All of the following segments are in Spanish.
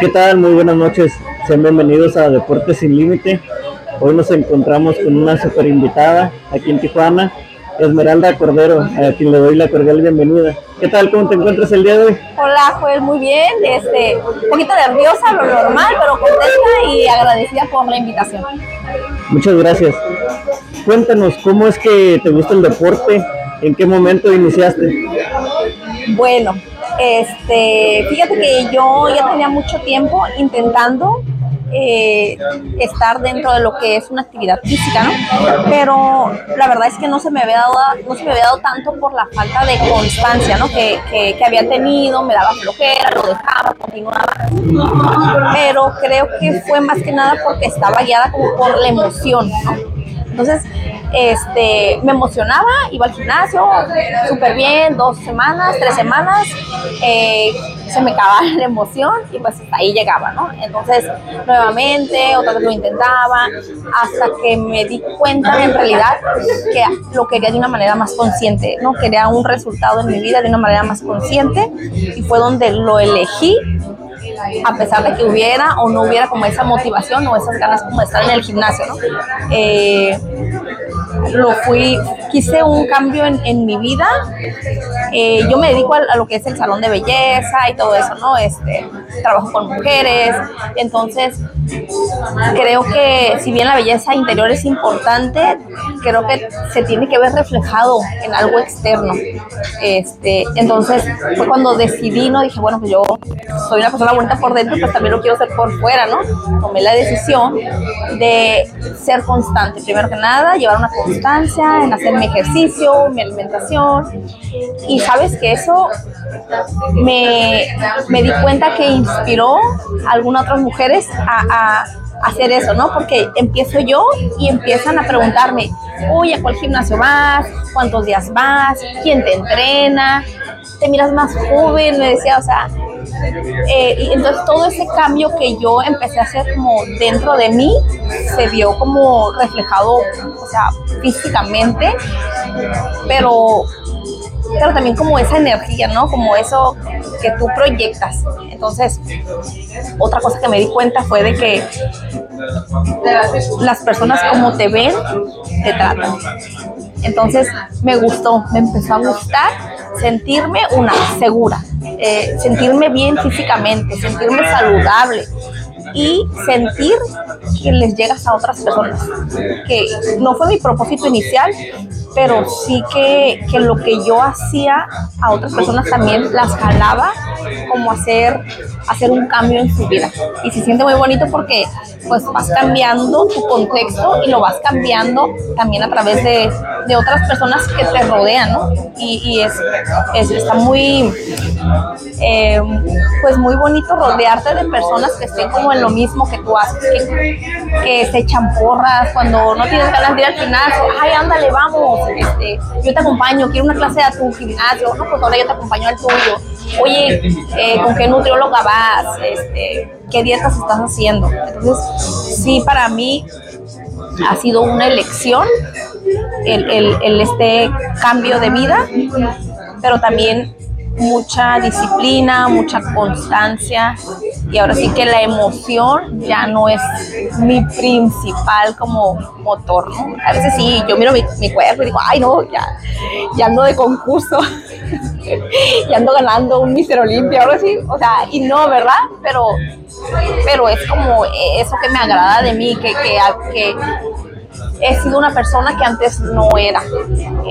¿Qué tal? Muy buenas noches. Sean bienvenidos a Deportes Sin Límite. Hoy nos encontramos con una super invitada aquí en Tijuana, Esmeralda Cordero, a quien le doy la cordial bienvenida. ¿Qué tal? ¿Cómo te encuentras el día de hoy? Hola, Joel, muy bien. Este, un poquito nerviosa, lo normal, pero contenta y agradecida por la invitación. Muchas gracias. Cuéntanos, ¿cómo es que te gusta el deporte? ¿En qué momento iniciaste? Bueno, este, fíjate que yo ya tenía mucho tiempo intentando eh, estar dentro de lo que es una actividad física, ¿no? Pero la verdad es que no se me había dado, no se me había dado tanto por la falta de constancia, ¿no? Que, que, que había tenido, me daba flojera, lo dejaba, continuaba. Pero creo que fue más que nada porque estaba guiada como por la emoción, ¿no? Entonces, este, me emocionaba, iba al gimnasio, súper bien, dos semanas, tres semanas, eh, se me acababa la emoción y pues hasta ahí llegaba, ¿no? Entonces, nuevamente, otra vez lo intentaba, hasta que me di cuenta en realidad que lo quería de una manera más consciente, ¿no? Quería un resultado en mi vida de una manera más consciente y fue donde lo elegí a pesar de que hubiera o no hubiera como esa motivación o esas ganas como de estar en el gimnasio, ¿no? Eh, lo fui, quise un cambio en, en mi vida. Eh, yo me dedico a, lo que es el salón de belleza y todo eso, ¿no? Este, trabajo con mujeres, entonces creo que si bien la belleza interior es importante, creo que se tiene que ver reflejado en algo externo. Este, entonces cuando decidí, ¿no? Dije, bueno, pues yo soy una persona bonita por dentro, pues también lo quiero ser por fuera, ¿no? Tomé la decisión de ser constante. Primero que nada, llevar una en hacer mi ejercicio, mi alimentación. Y sabes que eso me, me di cuenta que inspiró a algunas otras mujeres a, a hacer eso, ¿no? Porque empiezo yo y empiezan a preguntarme, uy, ¿a cuál gimnasio vas? ¿Cuántos días vas? ¿Quién te entrena? ¿Te miras más joven? Me decía, o sea, eh, y entonces todo ese cambio que yo empecé a hacer como dentro de mí se vio como reflejado, o sea, físicamente, pero pero también como esa energía, ¿no? Como eso que tú proyectas. Entonces, otra cosa que me di cuenta fue de que las personas como te ven, te tratan. Entonces, me gustó, me empezó a gustar sentirme una segura, eh, sentirme bien físicamente, sentirme saludable y sentir que les llegas a otras personas. Que no fue mi propósito inicial, pero sí que, que, lo que yo hacía a otras personas también las jalaba como hacer, hacer un cambio en su vida. Y se siente muy bonito porque pues vas cambiando tu contexto y lo vas cambiando también a través de, de otras personas que te rodean, ¿no? Y, y es, es, está muy, eh, pues muy bonito rodearte de personas que estén como en lo mismo que tú haces, que, que se echan porras cuando no tienes ganas de ir al gimnasio, ay, ándale, vamos, este, yo te acompaño, quiero una clase a tu gimnasio, no, pues ahora yo te acompaño al tuyo. Oye, eh, ¿con qué nutrióloga vas? Este, ¿Qué dietas estás haciendo? Entonces, sí, para mí ha sido una elección el, el, el este cambio de vida, pero también mucha disciplina, mucha constancia y ahora sí que la emoción ya no es mi principal como motor, ¿no? A veces sí, yo miro mi, mi cuerpo y digo, ay no, ya, ya ando de concurso, ya ando ganando un Mister Olimpia, ahora sí, o sea, y no, ¿verdad? Pero, pero es como eso que me agrada de mí, que, que, que he sido una persona que antes no era.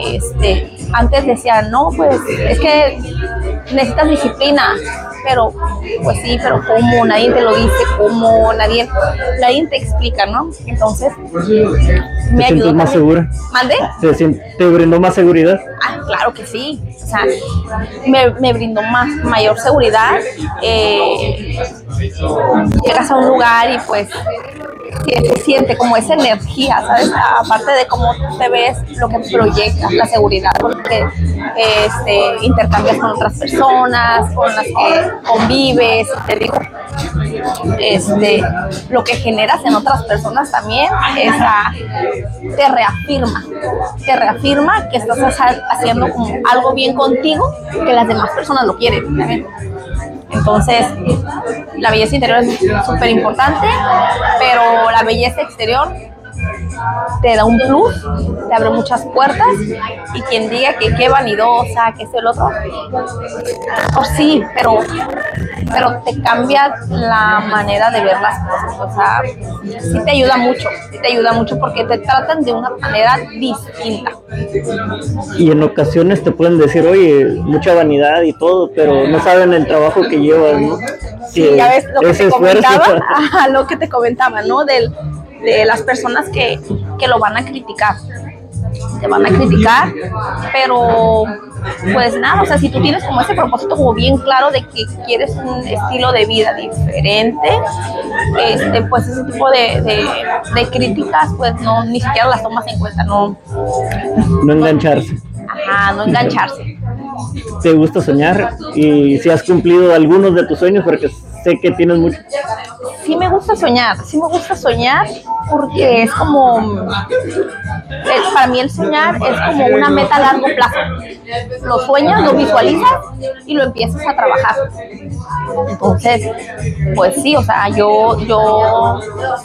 Este, antes decía, no, pues es que necesitas disciplina, pero pues sí, pero ¿cómo? Nadie te lo dice, ¿cómo? Nadie, nadie te explica, ¿no? Entonces, me ¿Te ayudó. más segura? ¿Mande? ¿Te, ¿Te brindó más seguridad? Ah, claro que sí. O sea, me, me brindó más, mayor seguridad. Eh, llegas a un lugar y pues se siente como esa energía, ¿sabes? Aparte de cómo te ves, lo que proyectas, la seguridad, porque este, intercambias con otras personas, con las que convives, te digo, este, lo que generas en otras personas también es a, te reafirma, te reafirma que estás haciendo como algo bien contigo, que las demás personas lo quieren. Entonces, la belleza interior es súper importante, pero la belleza exterior te da un plus, te abre muchas puertas y quien diga que qué vanidosa, que es el otro, pues sí, pero, pero te cambia la manera de ver las cosas, o sea, sí te ayuda mucho, sí te ayuda mucho porque te tratan de una manera distinta. Y en ocasiones te pueden decir, oye, mucha vanidad y todo, pero no saben el trabajo que llevas, ¿no? Sí, ya ves lo que te comentaba, lo que te comentaba, ¿no? Del, de las personas que, que lo van a criticar. Te van a criticar, pero pues nada, o sea, si tú tienes como ese propósito como bien claro de que quieres un estilo de vida diferente, este, pues ese tipo de, de, críticas, pues no, ni siquiera las tomas en cuenta, no. No engancharse. Ajá, no engancharse. ¿Te gusta soñar? Y si has cumplido algunos de tus sueños, porque sé que tienes mucho. Sí me gusta soñar, sí me gusta soñar porque es como, para mí el soñar es como una meta a largo plazo. Lo sueñas, lo visualizas y lo empiezas a trabajar. Entonces, pues sí, o sea, yo, yo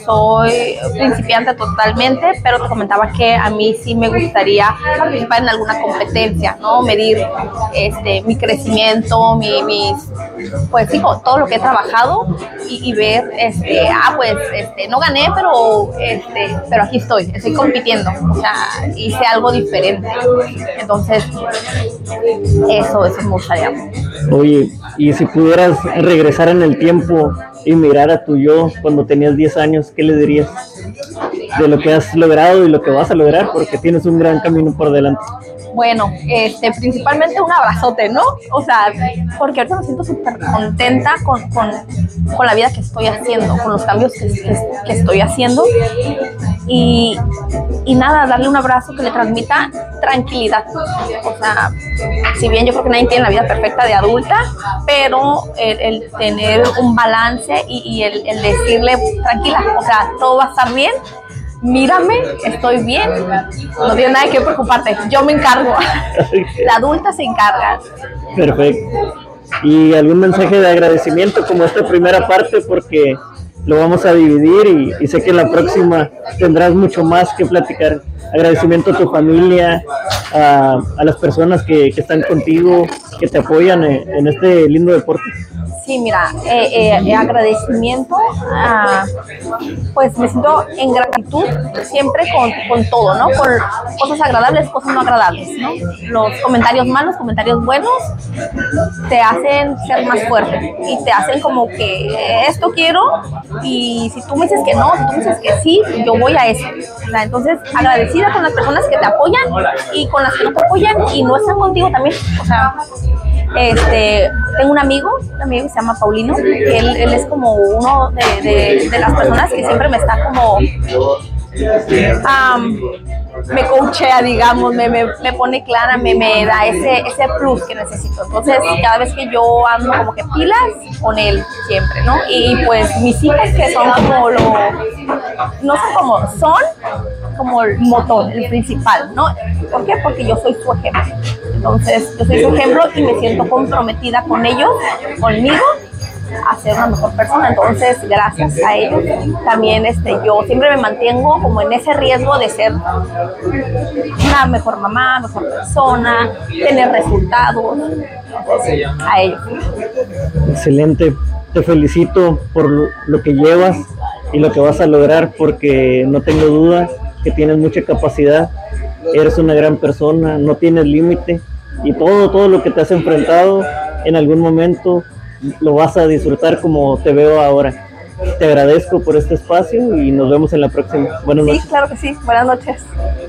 soy principiante totalmente, pero te comentaba que a mí sí me gustaría participar en alguna competencia, ¿no? Medir este, mi crecimiento, mi, mis, pues sí, todo lo que he trabajado y, ver, este, ah, pues, este, no gané, pero, este, pero aquí estoy, estoy compitiendo, o sea, hice algo diferente. Entonces, eso, eso me gustaría. Oye, y si pudieras regresar en el tiempo y mirar a tu yo cuando tenías 10 años, ¿qué le dirías? De lo que has logrado y lo que vas a lograr, porque tienes un gran camino por delante. Bueno, este, principalmente un abrazote, ¿no? O sea, porque ahorita me siento súper contenta con, con, con, la vida que estoy haciendo, con los cambios que, que, estoy haciendo. Y, y, nada, darle un abrazo que le transmita tranquilidad. O sea, si bien yo creo que nadie tiene la vida perfecta de adulta, pero el, el tener un balance y, y el, el decirle, tranquila, o sea, todo va a estar bien mírame, estoy bien, no tienes nada que preocuparte, yo me encargo. La adulta se encarga. Perfecto. ¿Y algún mensaje de agradecimiento como esta primera parte? Porque lo vamos a dividir y, sé que la próxima tendrás mucho más que platicar. Agradecimiento a tu familia, a, las personas que, están contigo, que te apoyan en este lindo deporte. Sí, mira, eh, eh, agradecimiento, pues me siento en gratitud siempre con, con, todo, ¿no? Con cosas agradables, cosas no agradables, ¿no? Los comentarios malos, comentarios buenos, te hacen ser más fuerte y te hacen como que esto quiero y si tú me dices que no, si tú me dices que sí, yo voy a eso. entonces, agradecida con las personas que te apoyan y con las que no te apoyan y no están contigo también. O sea, este, tengo un amigo, un amigo que se llama Paulino, él, él es como uno de, de, las personas que siempre me está como me coachea, digamos, me, me, me, pone clara, me, me da ese, ese plus que necesito. Entonces, cada vez que yo ando como que pilas, con él siempre, ¿no? Y pues mis hijos que son como lo, no son como, son como el motor, el principal, ¿no? ¿Por qué? Porque yo soy su ejemplo. Entonces, yo soy su ejemplo y me siento comprometida con ellos, conmigo a ser una mejor persona. Entonces, gracias a ellos, también este, yo siempre me mantengo como en ese riesgo de ser una mejor mamá, mejor persona, tener resultados. a ellos. Excelente. Te felicito por lo que llevas y lo que vas a lograr porque no tengo duda que tienes mucha capacidad, eres una gran persona, no tienes límite y todo, todo lo que te has enfrentado en algún momento lo vas a disfrutar como te veo ahora. Te agradezco por este espacio y nos vemos en la próxima. Buenas noches. Sí, claro que sí. Buenas noches.